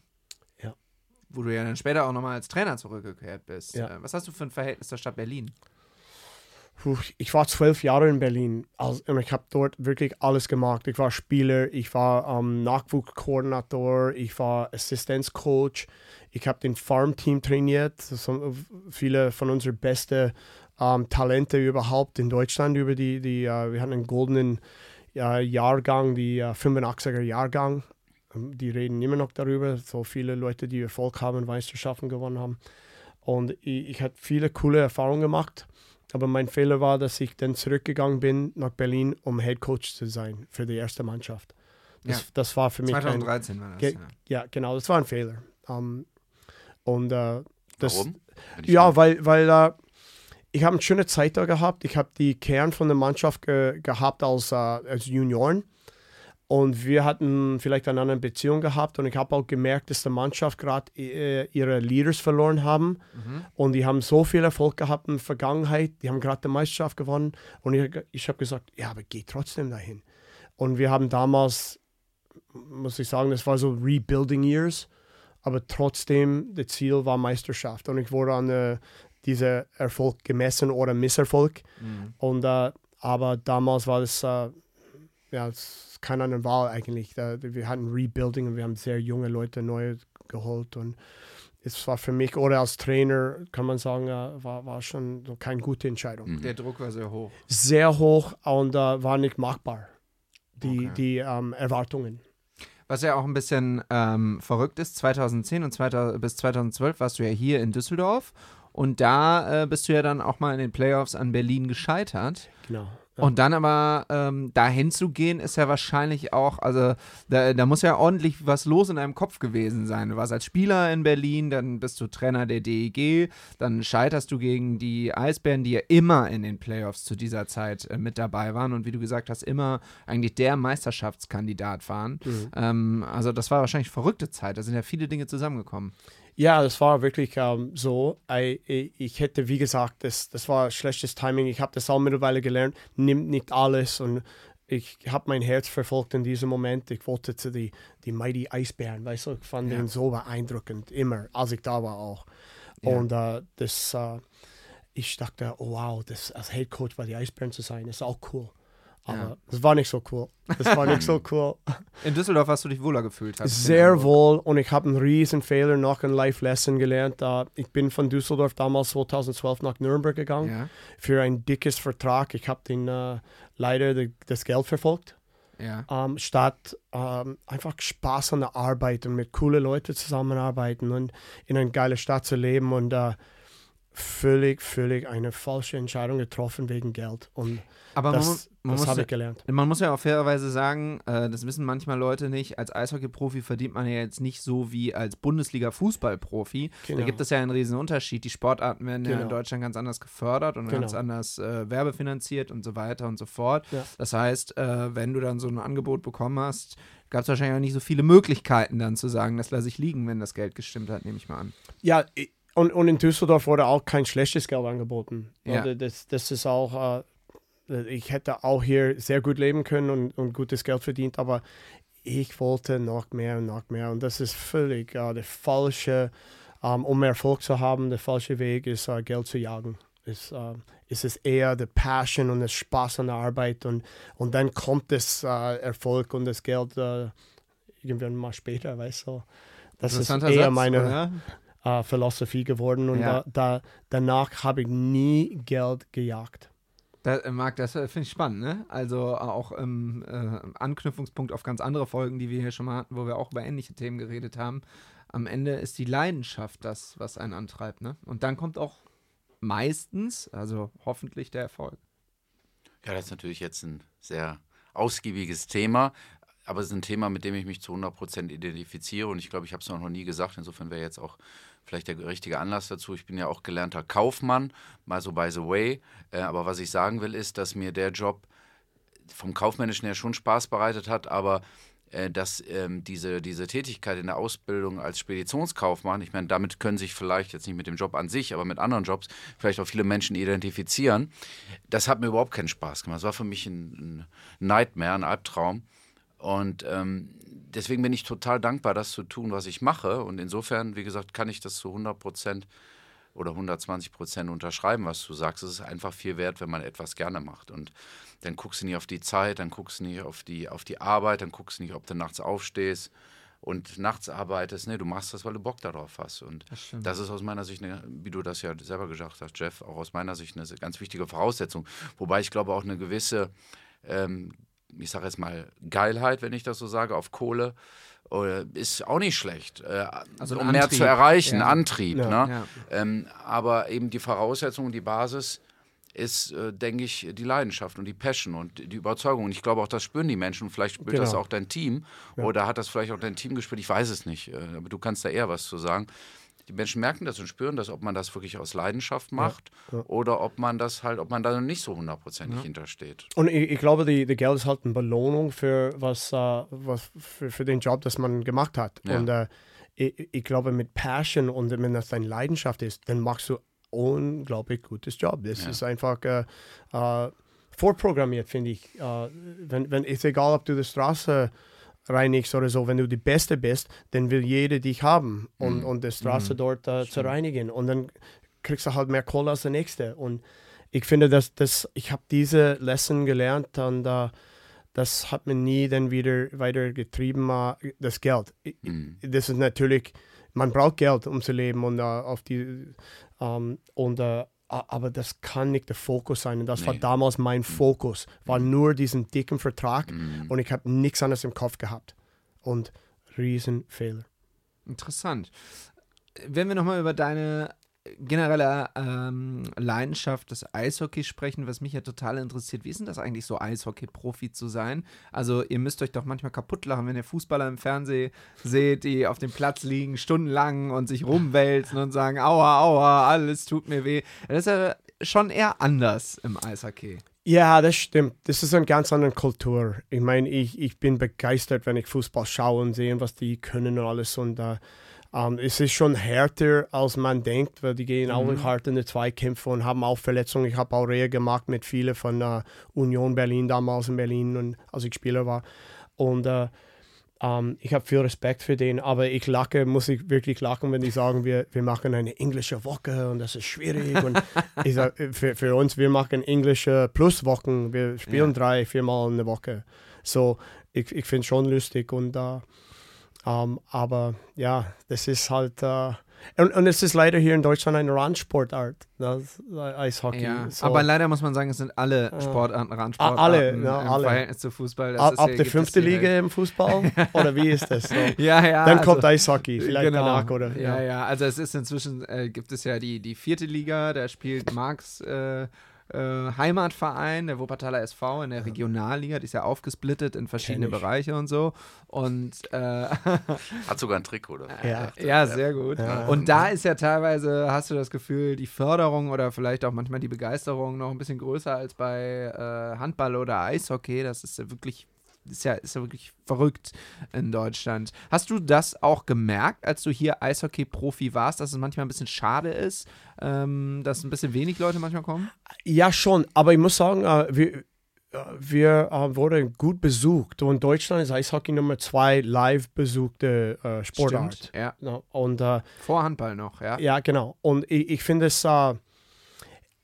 wo du ja dann später auch nochmal als Trainer zurückgekehrt bist. Ja. Äh, was hast du für ein Verhältnis zur Stadt Berlin? ich war zwölf Jahre in Berlin und ich habe dort wirklich alles gemacht. Ich war Spieler, ich war ähm, Nachwuchskoordinator, ich war Assistenzcoach, ich habe den Farmteam trainiert. Das sind viele von unseren besten ähm, Talente überhaupt in Deutschland über die, die uh, wir hatten einen goldenen uh, Jahrgang, die uh, 85er Jahrgang. Ähm, die reden immer noch darüber, so viele Leute, die Erfolg haben, Meisterschaften gewonnen haben. Und ich, ich habe viele coole Erfahrungen gemacht. Aber mein Fehler war, dass ich dann zurückgegangen bin nach Berlin, um Head Coach zu sein für die erste Mannschaft. Das, ja. das war für mich 2013 ein, war das. Ge, ja. ja. genau, das war ein Fehler. Um, und uh, das, Warum? Ja, weil, weil uh, ich habe eine schöne Zeit da gehabt. Ich habe die Kern von der Mannschaft ge gehabt als, uh, als Junioren. Und wir hatten vielleicht eine andere Beziehung gehabt und ich habe auch gemerkt, dass die Mannschaft gerade äh, ihre Leaders verloren haben. Mhm. Und die haben so viel Erfolg gehabt in der Vergangenheit. Die haben gerade die Meisterschaft gewonnen. Und ich, ich habe gesagt, ja, aber geh trotzdem dahin. Und wir haben damals, muss ich sagen, das war so Rebuilding Years. Aber trotzdem, das Ziel war Meisterschaft. Und ich wurde an äh, dieser Erfolg gemessen oder Misserfolg. Mhm. Und, äh, aber damals war das, äh, ja, das keine andere Wahl eigentlich. Da, wir hatten Rebuilding und wir haben sehr junge Leute neu geholt und es war für mich oder als Trainer, kann man sagen, war, war schon so keine gute Entscheidung. Mhm. Der Druck war sehr hoch. Sehr hoch und uh, war nicht machbar, die, okay. die um, ähm, Erwartungen. Was ja auch ein bisschen ähm, verrückt ist, 2010 und 2000, bis 2012 warst du ja hier in Düsseldorf und da äh, bist du ja dann auch mal in den Playoffs an Berlin gescheitert. Genau. Und dann aber ähm, dahin zu gehen, ist ja wahrscheinlich auch, also da, da, muss ja ordentlich was los in deinem Kopf gewesen sein. Du warst als Spieler in Berlin, dann bist du Trainer der DEG, dann scheiterst du gegen die Eisbären, die ja immer in den Playoffs zu dieser Zeit äh, mit dabei waren und wie du gesagt hast, immer eigentlich der Meisterschaftskandidat waren. Mhm. Ähm, also das war wahrscheinlich verrückte Zeit, da sind ja viele Dinge zusammengekommen. Ja, das war wirklich ähm, so. Ich, ich, hätte, wie gesagt, das, das war schlechtes Timing. Ich habe das auch mittlerweile gelernt. Nimmt nicht alles und ich habe mein Herz verfolgt in diesem Moment. Ich wollte zu die, die Mighty Eisbären, weißt du, ich fand ja. den so beeindruckend, immer, als ich da war auch. Ja. Und uh, das, uh, ich dachte, oh wow, das als Head Coach bei den Eisbären zu sein, ist auch cool. Aber es ja. war nicht so cool. Es war nicht so cool. In Düsseldorf hast du dich wohler gefühlt? Sehr wohl und ich habe einen riesen Fehler noch in Life Lesson gelernt. ich bin von Düsseldorf damals 2012 nach Nürnberg gegangen ja. für ein dickes Vertrag. Ich habe den uh, leider de, das Geld verfolgt. Ja. Um, ähm, statt um, ähm, einfach Spaß an der Arbeit und mit coolen Leuten zusammenarbeiten und in einer geilen Stadt zu leben und uh, völlig, völlig eine falsche Entscheidung getroffen wegen Geld. Und Aber das, man, das habe ich gelernt. Man muss ja auch fairerweise sagen, äh, das wissen manchmal Leute nicht, als Eishockey-Profi verdient man ja jetzt nicht so wie als Bundesliga-Fußball-Profi. Genau. Da gibt es ja einen riesen Unterschied. Die Sportarten werden genau. ja in genau. Deutschland ganz anders gefördert und genau. ganz anders äh, werbefinanziert und so weiter und so fort. Ja. Das heißt, äh, wenn du dann so ein Angebot bekommen hast, gab es wahrscheinlich auch nicht so viele Möglichkeiten dann zu sagen, das lasse ich liegen, wenn das Geld gestimmt hat, nehme ich mal an. Ja, und, und in Düsseldorf wurde auch kein schlechtes Geld angeboten. Ja. Das, das ist auch, äh, ich hätte auch hier sehr gut leben können und, und gutes Geld verdient, aber ich wollte noch mehr und noch mehr. Und das ist völlig äh, der falsche, ähm, um Erfolg zu haben, der falsche Weg ist, äh, Geld zu jagen. Ist, äh, ist es eher der Passion und der Spaß an der Arbeit und, und dann kommt das Erfolg und das Geld irgendwann mal später, weißt du. Das ist eher Satz, meine, Philosophie geworden und ja. da, da, danach habe ich nie Geld gejagt. Da, äh, Marc, das äh, finde ich spannend, ne? Also äh, auch im äh, Anknüpfungspunkt auf ganz andere Folgen, die wir hier schon mal hatten, wo wir auch über ähnliche Themen geredet haben. Am Ende ist die Leidenschaft das, was einen antreibt, ne? Und dann kommt auch meistens, also hoffentlich der Erfolg. Ja, das ist natürlich jetzt ein sehr ausgiebiges Thema aber es ist ein Thema, mit dem ich mich zu 100% identifiziere und ich glaube, ich habe es noch nie gesagt. Insofern wäre jetzt auch vielleicht der richtige Anlass dazu. Ich bin ja auch gelernter Kaufmann, mal so by the way. Äh, aber was ich sagen will, ist, dass mir der Job vom Kaufmännischen her schon Spaß bereitet hat, aber äh, dass ähm, diese, diese Tätigkeit in der Ausbildung als Speditionskaufmann, ich meine, damit können sich vielleicht jetzt nicht mit dem Job an sich, aber mit anderen Jobs vielleicht auch viele Menschen identifizieren. Das hat mir überhaupt keinen Spaß gemacht. Das war für mich ein, ein Nightmare, ein Albtraum. Und ähm, deswegen bin ich total dankbar, das zu tun, was ich mache. Und insofern, wie gesagt, kann ich das zu 100 Prozent oder 120 Prozent unterschreiben, was du sagst. Es ist einfach viel wert, wenn man etwas gerne macht. Und dann guckst du nicht auf die Zeit, dann guckst du nicht auf die, auf die Arbeit, dann guckst du nicht, ob du nachts aufstehst und nachts arbeitest. Nee, du machst das, weil du Bock darauf hast. Und das, das ist aus meiner Sicht, eine, wie du das ja selber gesagt hast, Jeff, auch aus meiner Sicht eine ganz wichtige Voraussetzung. Wobei ich glaube auch eine gewisse, ähm, ich sage jetzt mal, Geilheit, wenn ich das so sage, auf Kohle ist auch nicht schlecht, äh, also um Antrieb. mehr zu erreichen, ja. Antrieb. Ja. Ne? Ja. Ähm, aber eben die Voraussetzung, die Basis ist, äh, denke ich, die Leidenschaft und die Passion und die Überzeugung. Und ich glaube auch, das spüren die Menschen. Und vielleicht spürt genau. das auch dein Team oder hat das vielleicht auch dein Team gespürt. Ich weiß es nicht, äh, aber du kannst da eher was zu sagen die Menschen merken das und spüren das, ob man das wirklich aus Leidenschaft macht ja, ja. oder ob man das halt, ob man da nicht so hundertprozentig ja. hintersteht. Und ich, ich glaube, die, die Geld ist halt eine Belohnung für was, uh, was für, für den Job, das man gemacht hat. Und uh, ich, ich, glaube, mit Passion und wenn das deine Leidenschaft ist, dann machst du unglaublich gutes Job. Das ist einfach uh, vorprogrammiert, finde ich. wenn, wenn, ist egal, ob du die Straße reinigst oder so, wenn du die Beste bist, dann will jeder dich haben und, mhm. und die Straße mhm. dort äh, zu reinigen. Und dann kriegst du halt mehr Kohle als der Nächste. Und ich finde, dass, dass ich habe diese Lesson gelernt und uh, das hat mir nie dann wieder weiter getrieben, uh, das Geld. Mhm. Das ist natürlich, man braucht Geld, um zu leben und uh, auf die ähm, und aber das kann nicht der Fokus sein. Und das nee. war damals mein mhm. Fokus, war mhm. nur diesen dicken Vertrag mhm. und ich habe nichts anderes im Kopf gehabt. Und Riesenfehler. Interessant. Wenn wir nochmal über deine generelle ähm, Leidenschaft des Eishockeys sprechen, was mich ja total interessiert. Wie ist denn das eigentlich so, Eishockey-Profi zu sein? Also, ihr müsst euch doch manchmal kaputt lachen, wenn ihr Fußballer im Fernsehen seht, die auf dem Platz liegen, stundenlang und sich rumwälzen und sagen: Aua, aua, alles tut mir weh. Das ist ja schon eher anders im Eishockey. Ja, das stimmt. Das ist eine ganz andere Kultur. Ich meine, ich, ich bin begeistert, wenn ich Fußball schaue und sehe, was die können und alles. Und uh, um, ähm, es ist schon härter, als man denkt, weil die gehen mhm. auch hart in die Zweikämpfe und haben auch Verletzungen. Ich habe auch Rehe gemacht mit vielen von uh, Union Berlin, damals in Berlin, und, als ich Spieler war. Und uh, um, ähm, ich habe viel Respekt für den, aber ich lache, muss ich wirklich lachen, wenn die sagen, wir, wir machen eine englische Woche und das ist schwierig. und ich sag, für, für uns, wir machen englische Pluswochen. Wir spielen ja. drei, viermal in der Woche. So, ich, ich finde es schon lustig und uh, um, ähm, aber ja, das ist halt. Uh, und, und, es ist leider hier in Deutschland eine Randsportart, das Eishockey. Ja, so. Aber leider muss man sagen, es sind alle Sportarten Randsportarten. Alle, ja, im alle. Verhältnis zu Fußball. ab, ab der fünfte Liga im Fußball? oder wie ist das? So? ja, ja. Dann also, kommt Eishockey, vielleicht genau. danach, oder? Ja. ja, ja. Also es ist inzwischen, äh, gibt es ja die, die vierte Liga, da spielt Marx äh, äh, Heimatverein, der Wuppertaler SV in der Regionalliga, die ist ja aufgesplittet in verschiedene Bereiche und so. Und äh, hat sogar ein Trick, oder? Ja, ja sehr gut. Ja. Und da ist ja teilweise, hast du das Gefühl, die Förderung oder vielleicht auch manchmal die Begeisterung noch ein bisschen größer als bei äh, Handball oder Eishockey. Das ist ja wirklich ist ja, ist ja wirklich verrückt in Deutschland. Hast du das auch gemerkt, als du hier Eishockey-Profi warst, dass es manchmal ein bisschen schade ist, ähm, dass ein bisschen wenig Leute manchmal kommen? Ja, schon. Aber ich muss sagen, äh, wir, äh, wir äh, wurden gut besucht. Und Deutschland ist Eishockey Nummer zwei live besuchte äh, Sportart. Stimmt, ja. Und, äh, Vor Handball noch, ja. Ja, genau. Und ich, ich finde es, äh,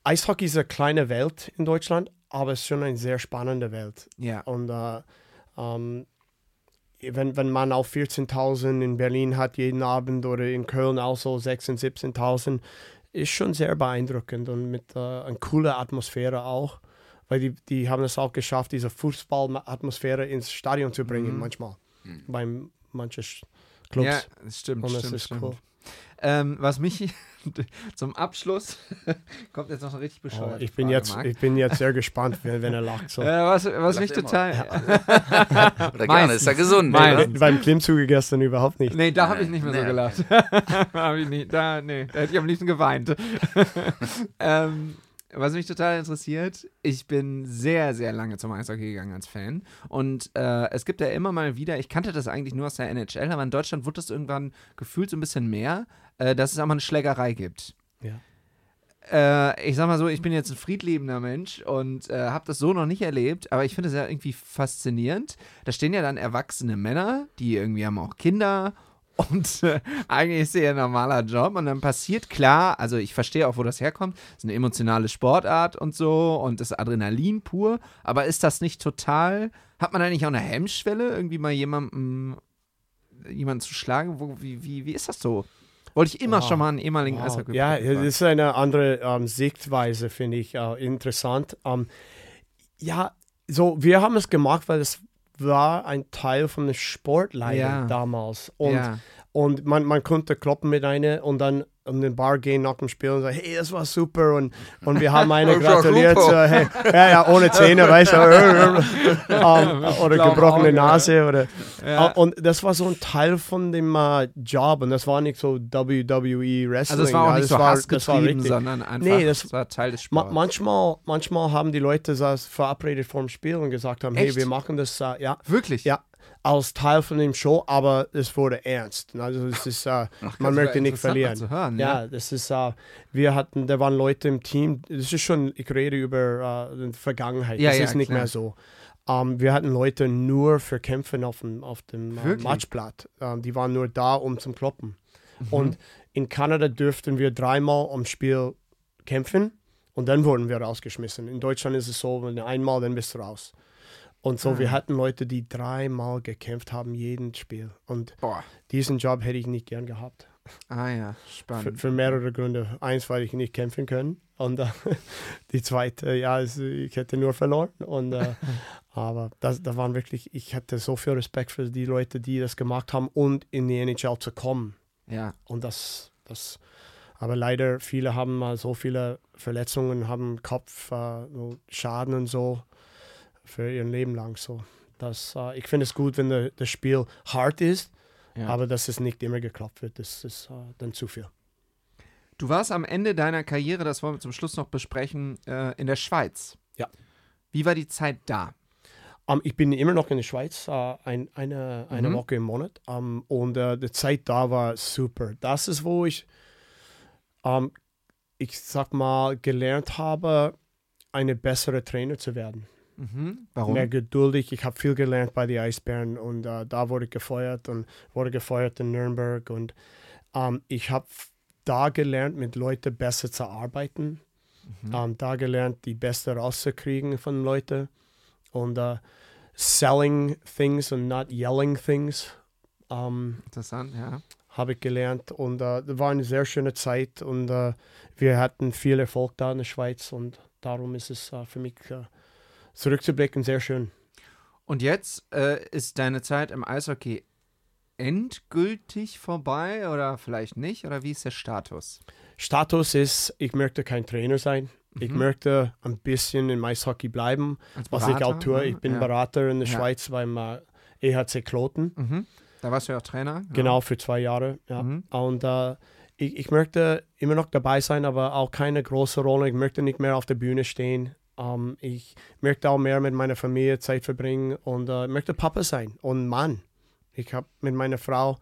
Eishockey ist eine kleine Welt in Deutschland, aber es ist schon eine sehr spannende Welt. Ja. Und äh, ähm, wenn, wenn man auch 14.000 in Berlin hat jeden Abend oder in Köln auch so 16.000, 17.000, ist schon sehr beeindruckend und mit äh, einer coolen Atmosphäre auch, weil die, die haben es auch geschafft, diese Fußballatmosphäre ins Stadion zu bringen mhm. manchmal, mhm. bei manchen Clubs. Ja, das stimmt, und das stimmt, ist stimmt. cool. Ähm, was mich zum Abschluss kommt jetzt noch ein richtig bescheuert. Oh, ich, bin jetzt, ich bin jetzt sehr gespannt, wenn, wenn er lacht. So. Äh, was was mich total. Ja. Oder gerne, ist ja gesund. Bei, beim Klimmzuge gestern überhaupt nicht. Nee, da habe ich nicht mehr nee, so gelacht. nicht, da, nee, da hätte ich am liebsten geweint. ähm, was mich total interessiert, ich bin sehr, sehr lange zum Eishockey gegangen als Fan. Und äh, es gibt ja immer mal wieder, ich kannte das eigentlich nur aus der NHL, aber in Deutschland wurde das irgendwann gefühlt so ein bisschen mehr, äh, dass es auch mal eine Schlägerei gibt. Ja. Äh, ich sag mal so, ich bin jetzt ein friedliebender Mensch und äh, habe das so noch nicht erlebt, aber ich finde es ja irgendwie faszinierend. Da stehen ja dann erwachsene Männer, die irgendwie haben auch Kinder Und äh, eigentlich ist es ja ein normaler Job und dann passiert klar, also ich verstehe auch, wo das herkommt, es ist eine emotionale Sportart und so und das Adrenalin pur, aber ist das nicht total, hat man da nicht auch eine Hemmschwelle, irgendwie mal jemanden, jemanden zu schlagen? Wo, wie, wie, wie ist das so? Wollte ich immer Wow. schon mal einen ehemaligen Wow. Eishockey Ja, das ist eine andere ähm, Sichtweise, finde ich äh, interessant. Ähm, ja, so, wir haben es gemacht, weil es war ein Teil von der Sportleitung Ja. damals. Und, ja. und man, man konnte kloppen mit einer und dann in den Bar gehen nach dem Spiel und sagen, hey, das war super. Und, und wir haben eine Das gratuliert. So, hey, ja, ja, ohne Zähne, weißt du. ähm, oder gebrochene Nase. Oder, Ja. Ah, Und das war so ein Teil von dem äh, Job und das war nicht so WWE Wrestling. Also es war auch nicht das so war, das war richtig. sondern einfach Nee, das- es war Teil des Ma Sports. manchmal, manchmal haben die Leute das verabredet vor dem Spiel und gesagt haben, Echt? hey, wir machen das, äh, ja, Wirklich? ja, als Teil von dem Show, aber es wurde ernst. Also es ist, äh, man Das war möchte nicht verlieren. Hören, Ja, das ist, äh, wir hatten, da waren Leute im Team, das ist schon, ich rede über äh, die Vergangenheit, Ja, das ja, ist nicht klar. mehr so. Ähm, wir hatten Leute nur für Kämpfen auf dem, auf dem äh? Matchblatt. Ähm, die waren nur da, um zum Kloppen. Mhm. Und in Kanada dürften wir dreimal am Spiel kämpfen und dann wurden wir rausgeschmissen. In Deutschland ist es so, wenn du einmal, dann bist du raus. Und so, Ah. wir hatten Leute, die dreimal gekämpft haben, jeden Spiel. Und Boah. diesen Job hätte ich nicht gern gehabt. Ah ja, Für, spannend. für mehrere Gründe. Eins, weil ich nicht kämpfen können. Und äh, die zweite, ja, ich hätte nur verloren. Und, äh, aber das, da waren wirklich, ich hatte so viel Respekt für die Leute, die das gemacht haben und in die NHL zu kommen. ja. Und das, das, aber leider, viele haben mal so viele Verletzungen, haben Kopf, äh, und so für ihr Leben lang. So. Das, äh, ich finde es gut, wenn der, das Spiel hart ist, ja. aber dass es nicht immer geklappt wird. Das ist äh, dann zu viel. Du warst am Ende deiner Karriere, das wollen wir zum Schluss noch besprechen, äh, in der Schweiz. Ja. Wie war die Zeit da? Ähm, ich bin immer noch in der Schweiz, äh, ein, eine, eine Mhm. Woche im Monat. Ähm, und äh, die Zeit da war super. Das ist, wo ich, ähm, ich sag mal, gelernt habe, eine bessere Trainer zu werden. Mhm. Warum? Mehr geduldig. Ich habe viel gelernt bei den Eisbären und äh, da wurde ich gefeuert und wurde gefeuert in Nürnberg. Und ähm, ich habe da gelernt, mit Leuten besser zu arbeiten. Mhm. Ähm, da gelernt, die Beste rauszukriegen von Leuten. Und äh, selling things und not yelling things ähm, Interessant, ja. habe ich gelernt. Und äh, das war eine sehr schöne Zeit. Und äh, wir hatten viel Erfolg da in der Schweiz. Und darum ist es äh, für mich äh, zurückzublicken sehr schön. Und jetzt äh, ist deine Zeit im Eishockey endgültig vorbei oder vielleicht nicht? Oder wie ist der Status? Status ist, ich möchte kein Trainer sein. Ich Mhm. möchte ein bisschen im Eishockey bleiben, was ich auch tue. ne? Ich bin ja. Berater in der Ja. Schweiz beim äh, EHC Kloten. Mhm. Da warst du ja auch Trainer. Genau, für zwei Jahre. Ja. Mhm. Und äh, ich, ich möchte immer noch dabei sein, aber auch keine große Rolle. Ich möchte nicht mehr auf der Bühne stehen. Ähm, ich möchte auch mehr mit meiner Familie Zeit verbringen und äh, möchte Papa sein und Mann. Ich habe mit meiner Frau,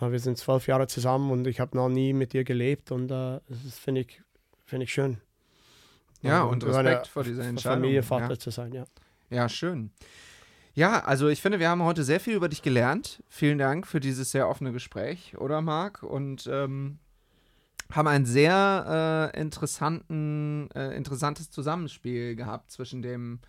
äh, wir sind zwölf Jahre zusammen und ich habe noch nie mit ihr gelebt und äh, das finde ich, finde ich schön. Ja, und eine Respekt vor dieser Entscheidung. Familie, Vater ja. zu sein, ja. Ja, schön. Ja, also ich finde, wir haben heute sehr viel über dich gelernt. Vielen Dank für dieses sehr offene Gespräch, oder Marc? Und ähm, haben ein sehr äh, interessanten, äh, interessantes Zusammenspiel gehabt zwischen dem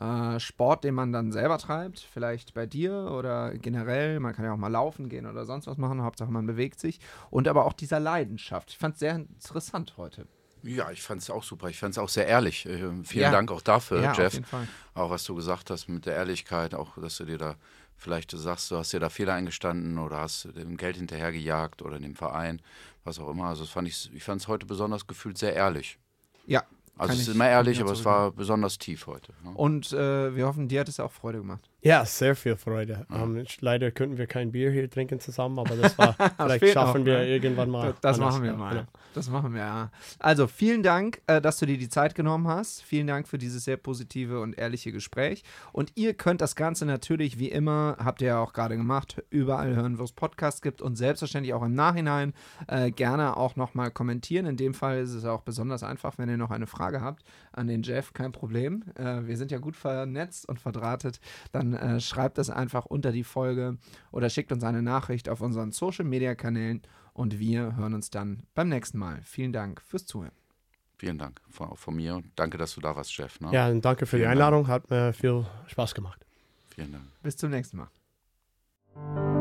äh, Sport, den man dann selber treibt, vielleicht bei dir oder generell. Man kann ja auch mal laufen gehen oder sonst was machen. Hauptsache, man bewegt sich. Und aber auch dieser Leidenschaft. Ich fand es sehr interessant heute. Ja, ich fand es auch super. Ich fand es auch sehr ehrlich. Äh, vielen Ja. Dank auch dafür, ja, auf Jeff. jeden Fall. Auch was du gesagt hast mit der Ehrlichkeit, auch dass du dir da vielleicht sagst, du hast dir da Fehler eingestanden oder hast dem Geld hinterhergejagt oder dem Verein, was auch immer. Also das fand ich, ich fand es heute besonders gefühlt sehr ehrlich. Ja. Also es ist immer ehrlich, aber es war besonders tief heute. Ne? Und äh, wir hoffen, dir hat es auch Freude gemacht. Ja, sehr viel Freude. Ähm, leider könnten wir kein Bier hier trinken zusammen, aber das war, vielleicht fehlt schaffen noch, wir ne? irgendwann mal. Das anders. machen wir mal. genau. Das machen wir, ja. Also vielen Dank, äh, dass du dir die Zeit genommen hast. Vielen Dank für dieses sehr positive und ehrliche Gespräch. Und ihr könnt das Ganze natürlich, wie immer, habt ihr ja auch gerade gemacht, überall hören, wo es Podcasts gibt und selbstverständlich auch im Nachhinein äh, gerne auch nochmal kommentieren. In dem Fall ist es auch besonders einfach, wenn ihr noch eine Frage Frage habt an den Jeff, kein Problem. Äh, wir sind ja gut vernetzt und verdrahtet. Dann äh, schreibt das einfach unter die Folge oder schickt uns eine Nachricht auf unseren Social-Media-Kanälen und wir hören uns dann beim nächsten Mal. Vielen Dank fürs Zuhören. Vielen Dank von, von mir. Danke, dass du da warst, Jeff. Ne? Ja, und danke für Vielen die Einladung. Hat mir viel Spaß gemacht. Vielen Dank. Bis zum nächsten Mal.